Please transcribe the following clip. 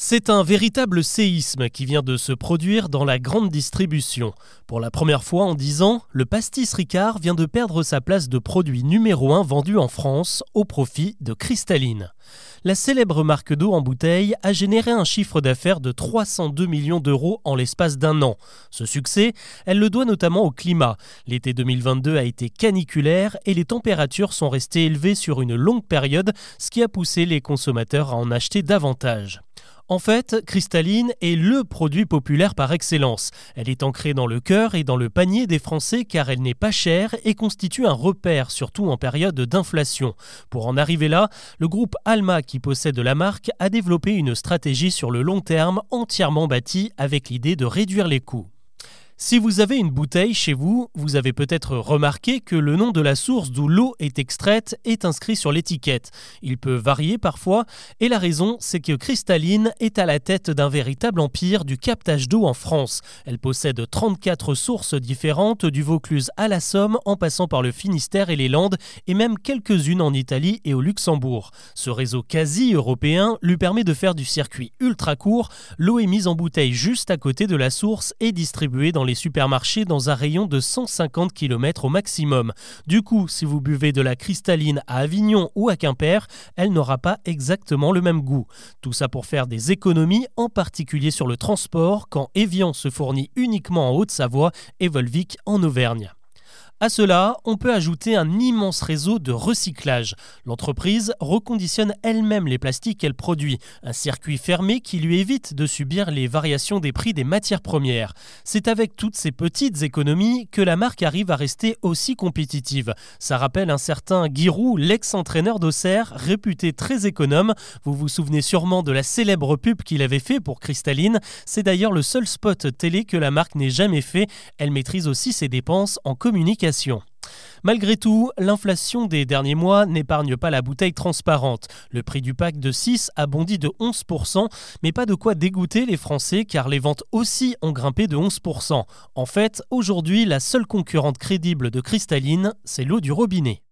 C'est un véritable séisme qui vient de se produire dans la grande distribution. Pour la première fois en 10 ans, le pastis Ricard vient de perdre sa place de produit numéro 1 vendu en France au profit de Cristalline. La célèbre marque d'eau en bouteille a généré un chiffre d'affaires de 302 millions d'euros en l'espace d'un an. Ce succès, elle le doit notamment au climat. L'été 2022 a été caniculaire et les températures sont restées élevées sur une longue période, ce qui a poussé les consommateurs à en acheter davantage. En fait, Cristalline est le produit populaire par excellence. Elle est ancrée dans le cœur et dans le panier des Français car elle n'est pas chère et constitue un repère, surtout en période d'inflation. Pour en arriver là, le groupe Alma qui possède la marque a développé une stratégie sur le long terme entièrement bâtie avec l'idée de réduire les coûts. Si vous avez une bouteille chez vous, vous avez peut-être remarqué que le nom de la source d'où l'eau est extraite est inscrit sur l'étiquette. Il peut varier parfois, et la raison, c'est que Cristalline est à la tête d'un véritable empire du captage d'eau en France. Elle possède 34 sources différentes, du Vaucluse à la Somme, en passant par le Finistère et les Landes, et même quelques-unes en Italie et au Luxembourg. Ce réseau quasi européen lui permet de faire du circuit ultra court. L'eau est mise en bouteille juste à côté de la source et distribuée dans supermarchés dans un rayon de 150 km au maximum. Du coup, si vous buvez de la cristalline à Avignon ou à Quimper, elle n'aura pas exactement le même goût. Tout ça pour faire des économies, en particulier sur le transport, quand Evian se fournit uniquement en Haute-Savoie et Volvic en Auvergne. À cela, on peut ajouter un immense réseau de recyclage. L'entreprise reconditionne elle-même les plastiques qu'elle produit, un circuit fermé qui lui évite de subir les variations des prix des matières premières. C'est avec toutes ces petites économies que la marque arrive à rester aussi compétitive. Ça rappelle un certain Giroud, l'ex-entraîneur d'Auxerre, réputé très économe. Vous vous souvenez sûrement de la célèbre pub qu'il avait fait pour Cristalline. C'est d'ailleurs le seul spot télé que la marque n'ait jamais fait. Elle maîtrise aussi ses dépenses en Malgré tout, l'inflation des derniers mois n'épargne pas la bouteille transparente. Le prix du pack de 6 a bondi de 11%, mais pas de quoi dégoûter les Français car les ventes aussi ont grimpé de 11%. En fait, aujourd'hui, la seule concurrente crédible de Cristalline, c'est l'eau du robinet.